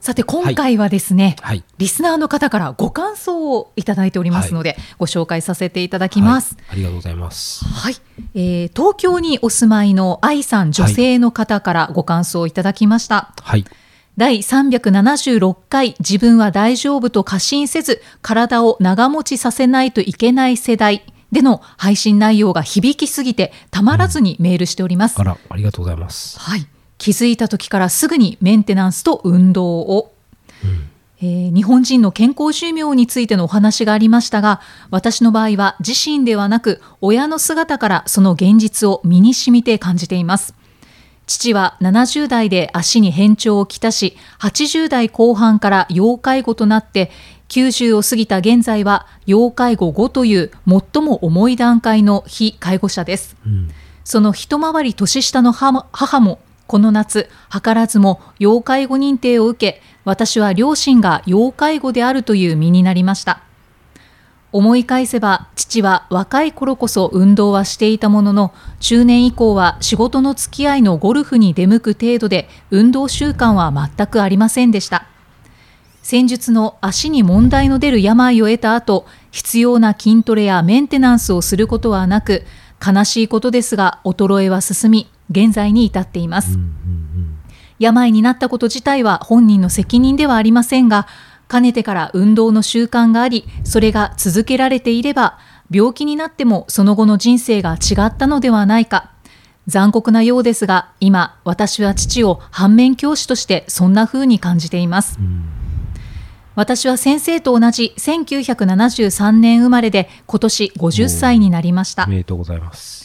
さて今回はですね、はい。リスナーの方からご感想をいただいておりますので、ご紹介させていただきます。はい。ありがとうございます。はい、えー東京にお住まいの愛さん女性の方からご感想をいただきました。はい。第376回自分は大丈夫と過信せず体を長持ちさせないといけない世代での配信内容が響きすぎてたまらずにメールしております。あらありがとうございます。はい、気づいた時からすぐにメンテナンスと運動を、えー日本人の健康寿命についてのお話がありましたが私の場合は自身ではなく親の姿からその現実を身に染みて感じています。父は70代で足に変調をきたし80代後半から要介護となって90を過ぎた現在は要介護5という最も重い段階の非介護者です。うん。その一回り年下の母もこの夏図らずも要介護認定を受け私は両親が要介護であるという身になりました。思い返せば父は若い頃こそ運動はしていたものの中年以降は仕事の付き合いのゴルフに出向く程度で運動習慣は全くありませんでした。先日の足に問題の出る病を得た後必要な筋トレやメンテナンスをすることはなく悲しいことですが衰えは進み現在に至っています、うんうん病になったこと自体は本人の責任ではありませんがかねてから運動の習慣がありそれが続けられていれば病気になってもその後の人生が違ったのではないか。残酷なようですが今私は父を反面教師としてそんな風に感じています。うん。私は先生と同じ1973年生まれで今年50歳になりました。おめでとうございます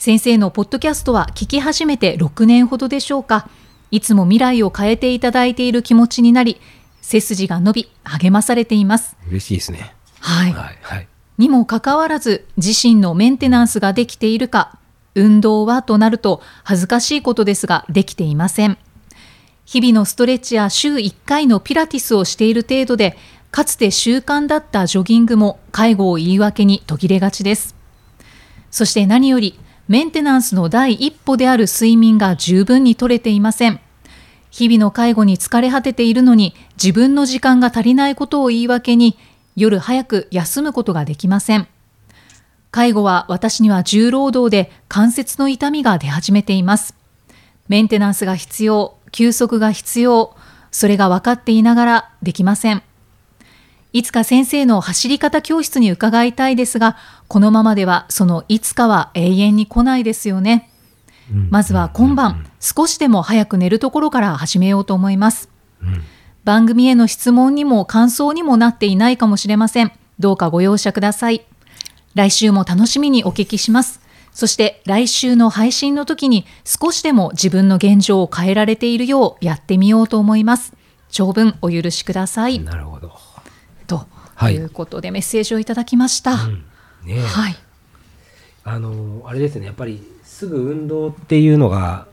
先生のポッドキャストは聞き始めて6年ほどでしょうか。いつも未来を変えていただいている気持ちになり背筋が伸び励まされています。嬉しいですね。はい、はいはい。にもかかわらず自身のメンテナンスができているか運動はとなると恥ずかしいことですができていません。日々のストレッチや週1回のピラティスをしている程度でかつて習慣だったジョギングも介護を言い訳に途切れがちです。そして何よりメンテナンスの第一歩である睡眠が十分に取れていません。日々の介護に疲れ果てているのに自分の時間が足りないことを言い訳に夜早く休むことができません。介護は私には重労働で関節の痛みが出始めています。メンテナンスが必要休息が必要それが分かっていながらできません。いつか先生の走り方教室に伺いたいですがこのままではそのいつかは永遠に来ないですよね。うん。まずは今晩少しでも早く寝るところから始めようと思います。うん。番組への質問にも感想にもなっていないかもしれません。どうかご容赦ください。来週も楽しみにお聞きします。そして来週の配信の時に少しでも自分の現状を変えられているようやってみようと思います。長文お許しください。なるほどとはい。いうことでメッセージをいただきました、うん。ねえ。はい。あのあれですね。やっぱりすぐ運動っていうのが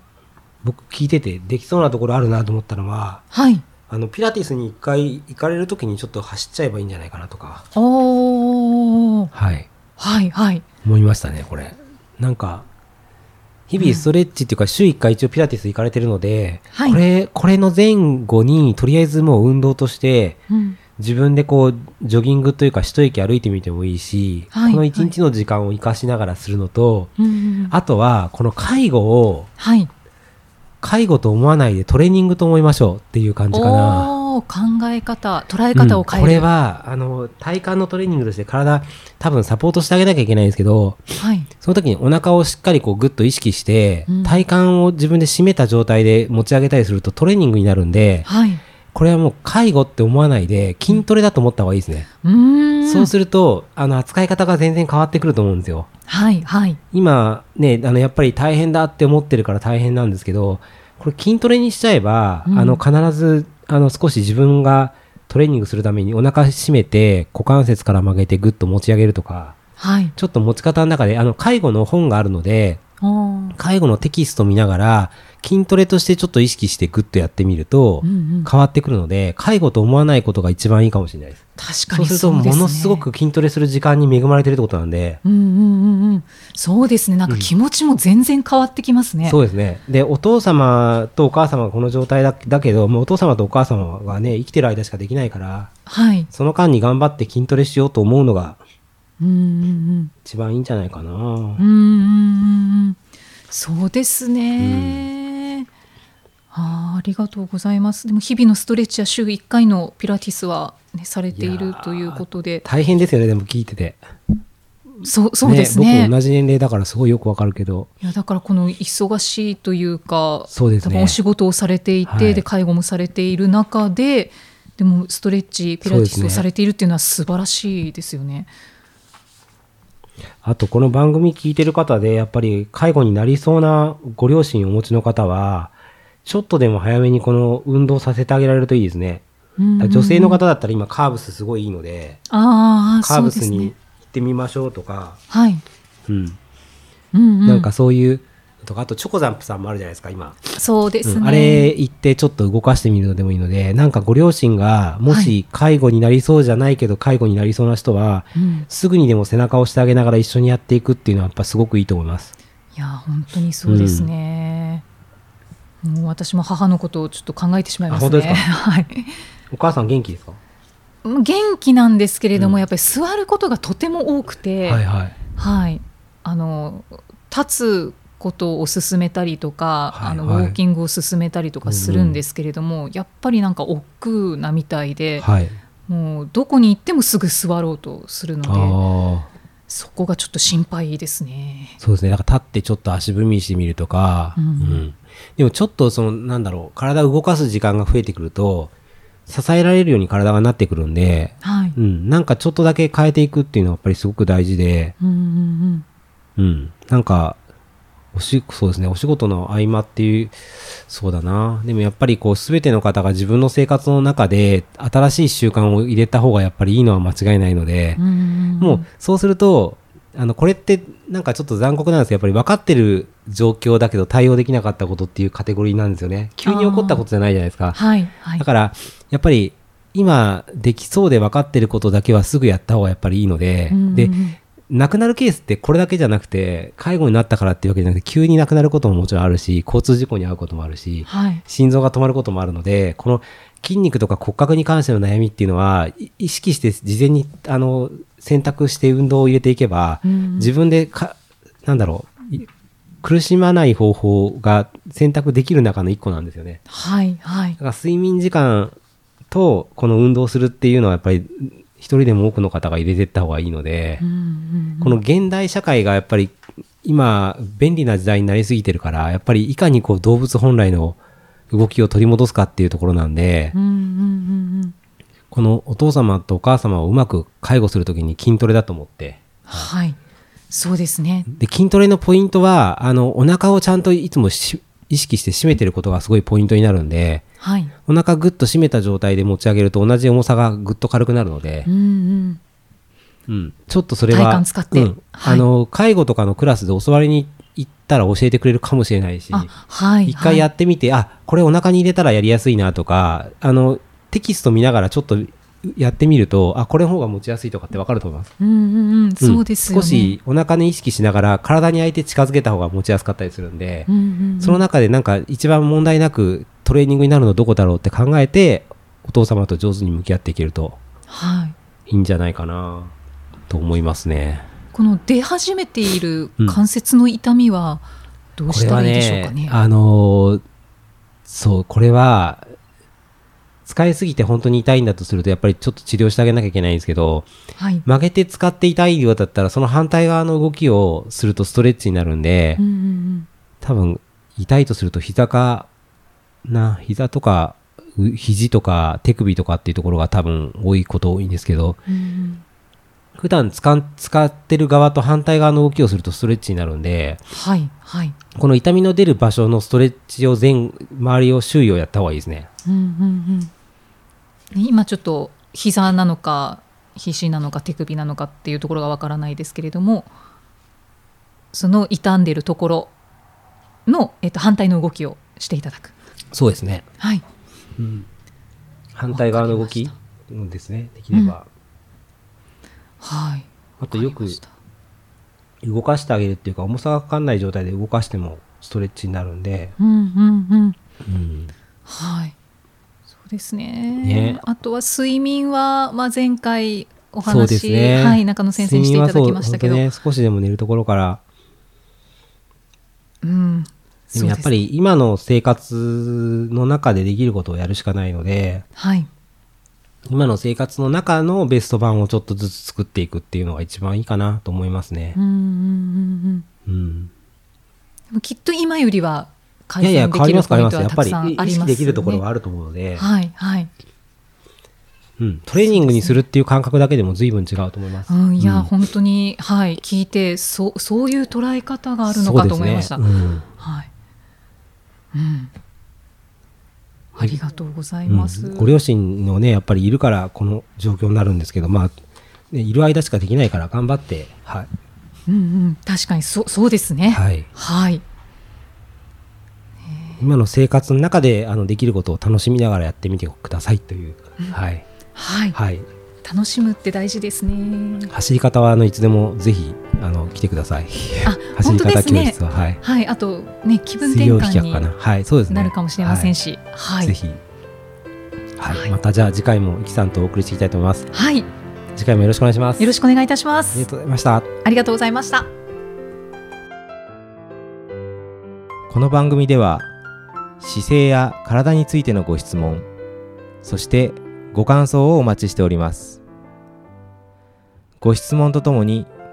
僕聞いててできそうなところあるなと思ったのははい。あのピラティスに一回行かれる時にちょっと走っちゃえばいいんじゃないかなとか。おー。はい。はいはい。思いましたねこれ。なんか日々ストレッチっていうか週1回一応ピラティス行かれてるので、はい。これこれの前後にとりあえずもう運動としてうん自分でこうジョギングというか一息歩いてみてもいいし、はい。この一日の時間を生かしながらするのと、うん。うんあとはこの介護をはい。介護と思わないでトレーニングと思いましょうっていう感じかな。考え方捉え方を変える、うんこれはあの体幹のトレーニングとして体多分サポートしてあげなきゃいけないんですけどはい。その時にお腹をしっかりこうグッと意識して、うん。体幹を自分で締めた状態で持ち上げたりするとトレーニングになるんではいこれはもう介護って思わないで筋トレだと思った方がいいですね、うそうするとあの扱い方が全然変わってくると思うんですよ。はいはい。今ねあのやっぱり大変だって思ってるから大変なんですけどこれ筋トレにしちゃえば、うん。あの必ずあの少し自分がトレーニングするためにお腹締めて股関節から曲げてグッと持ち上げるとかはい。ちょっと持ち方の中で、あの、介護の本があるので、介護のテキスト見ながら、筋トレとしてちょっと意識してグッとやってみるとうん、うん変わってくるので、介護と思わないことが一番いいかもしれないです。確かにそうすると。ものすごく筋トレする時間に恵まれてるってことなんで、うんうんうんうん。そうですね。なんか気持ちも全然変わってきますね。そうですね。で、お父様とお母様がこの状態だだけど、もうお父様とお母様がね、生きてる間しかできないから、はい。その間に頑張って筋トレしようと思うのがうんうんうん。一番いいんじゃないかな。うんうんうんうん。そうですね。あーありがとうございます。でも日々のストレッチや週1回のピラティスは、ね、されているということで、大変ですよね、でも聞いてて。そうそうですね僕同じ年齢だからすごいよくわかるけど。いやだからこの忙しいというかそうですね多分お仕事をされていて、はいで介護もされている中ででもストレッチピラティスをされているっていうのは素晴らしいですよね。あと、この番組聞いてる方で、やっぱり介護になりそうなご両親をお持ちの方は、ちょっとでも早めにこの運動させてあげられるといいですね。うんうん女性の方だったら今カーブスすごいいいので、ああカーブスに行ってみましょうとか、はい、うん。うんうん、なんかそういう、とか、あとチョコザンプさんもあるじゃないですか、今。そうですね、うん。あれ行ってちょっと動かしてみるのでもいいので、なんかご両親が、もはし介護になりそうじゃないけど介護になりそうな人は、うん。すぐにでも背中を押してあげながら一緒にやっていくっていうのはやっぱすごくいいと思います。いや本当にそうですね、もう私も母のことをちょっと考えてしまいますね。すか？はいお母さん元気ですか？元気なんですけれども、うんやっぱり座ることがとても多くて、はいはい。はい、あの立つことを勧めたりとか、はいあのはいウォーキングを勧めたりとかするんですけれども、やっぱりなんか億劫なみたいで、はい。もうどこに行ってもすぐ座ろうとするのでああ。そこがちょっと心配ですね。そうですね。だから立ってちょっと足踏みしてみるとか、うん。でもちょっとその、なんだろう、体を動かす時間が増えてくると、支えられるように体がなってくるんで、はい、うん、なんかちょっとだけ変えていくっていうのはやっぱりすごく大事で、うんうん。うん。なんか、おし、そうですね、お仕事の合間っていう、そうだな。でもやっぱりこう、すべての方が自分の生活の中で、新しい習慣を入れた方がやっぱりいいのは間違いないのでうもう、そうすると、あの、これって、なんかちょっと残酷なんですけど、やっぱり分かってる状況だけど対応できなかったことっていうカテゴリーなんですよね。急に起こったことじゃないじゃないですか。はいはいだから、やっぱり、今、できそうで分かってることだけはすぐやった方がやっぱりいいので、で、亡くなるケースってこれだけじゃなくて、介護になったからっていうわけじゃなくて、急に亡くなることももちろんあるし、交通事故に遭うこともあるし、はい。心臓が止まることもあるので、この筋肉とか骨格に関しての悩みっていうのは、い意識して事前に、あの、選択して運動を入れていけば、うんうん。自分でか、なんだろう、い苦しまない方法が選択できる中の一個なんですよね。はいはい。だから睡眠時間とこの運動するっていうのはやっぱり一人でも多くの方が入れていった方がいいので、うんうんこの現代社会がやっぱり今便利な時代になりすぎてるから、やっぱりいかにこう動物本来の動きを取り戻すかっていうところなんで、うんうんうんうんこのお父様とお母様をうまく介護するときに筋トレだと思って、はい。そうですね。で、筋トレのポイントは、あの、お腹をちゃんといつもし意識して締めてることがすごいポイントになるんで、はい。お腹ぐっと締めた状態で持ち上げると同じ重さがぐっと軽くなるのでう、んうんうん、ちょっとそれは、体幹使って。うん。はい。あの、介護とかのクラスで教わりに行ったら教えてくれるかもしれないし、あはい一回やはいってみて、あ、これお腹に入れたらやりやすいなとか、あの、テキスト見ながらちょっとやってみると、あ、これの方が持ちやすいとかってわかると思います。うんうんうんそうですよね。少しお腹に意識しながら体に相手近づけた方が持ちやすかったりするんで、うんうんうん。その中でなんか一番問題なくトレーニングになるのどこだろうって考えて、お父様と上手に向き合っていけるとはい。いいんじゃないかなと思いますね。この出始めているうん関節の痛みはどうしたらいいでしょうかね？ね、あのーそう、これは、使いすぎて本当に痛いんだとすると、やっぱりちょっと治療してあげなきゃいけないんですけど、はい。曲げて使って痛いようだったら、その反対側の動きをするとストレッチになるんで、うんうん多分、痛いとすると膝か、な、膝とか、う肘とか手首とかっていうところが多分多いこと多いんですけど、うんうん普段使ん使ってる側と反対側の動きをするとストレッチになるんで、はいはい。この痛みの出る場所のストレッチを全、周りを周囲をやった方がいいですね。うんうんうん。今ちょっと膝なのか肘なのか手首なのかっていうところがわからないですけれどもその傷んでるところの、えっと、反対の動きをしていただく。そうですね。はい、うん、反対側の動きですね。できれば。はい、あとよく動かしてあげるっていうか、重さがかかんない状態で動かしてもストレッチになるんで、うんうんうん。うん、はい、そうですね。ね。あとは睡眠は、まあ、前回お話、ね。はい、中野先生にしていただきましたけど、ね、少しでも寝るところから、うん、でもやっぱり今の生活の中でできることをやるしかないので、はい、今の生活の中のベスト版をちょっとずつ作っていくっていうのが一番いいかなと思いますねうん。うんうんうんうん。でもきっと今よりはい改やいや、変善できるわります変わります。ポイントはたくやっぱり意さんありますよね。識できるところがあると思うので、はいはい。うん、トレーニングにするっていう感覚だけでも随分違うと思います。うん、いや、うん本当にはい聞いてそうそういう捉え方があるのかと思いました。ねうんはい。うん。ありがとうございます。うんご両親のね、やっぱりいるからこの状況になるんですけど、まあ、ねいる間しかできないから頑張って、はい。うんうん確かにそうそうですね。はい。はい。今の生活の中であのできることを楽しみながらやってみてくださいという、はい。はい。はい。楽しむって大事ですね。走り方はあのいつでもぜひあの来てください。あ走り方教室。は、はい。はい。あとね気分水転換にかな。はい、そうですね。なるかもしれませんし、はい。ぜひ。はい、はいまたじゃあ次回もいきさんとお送りしていきたいと思います。はい。よ次回もよろしくお願いします。ろしくお願いいたしまありすが。とうございました。ありがとうございました。この番組では姿勢や体についてのご質問そしてご感想をお待ちしておりますご質問とともに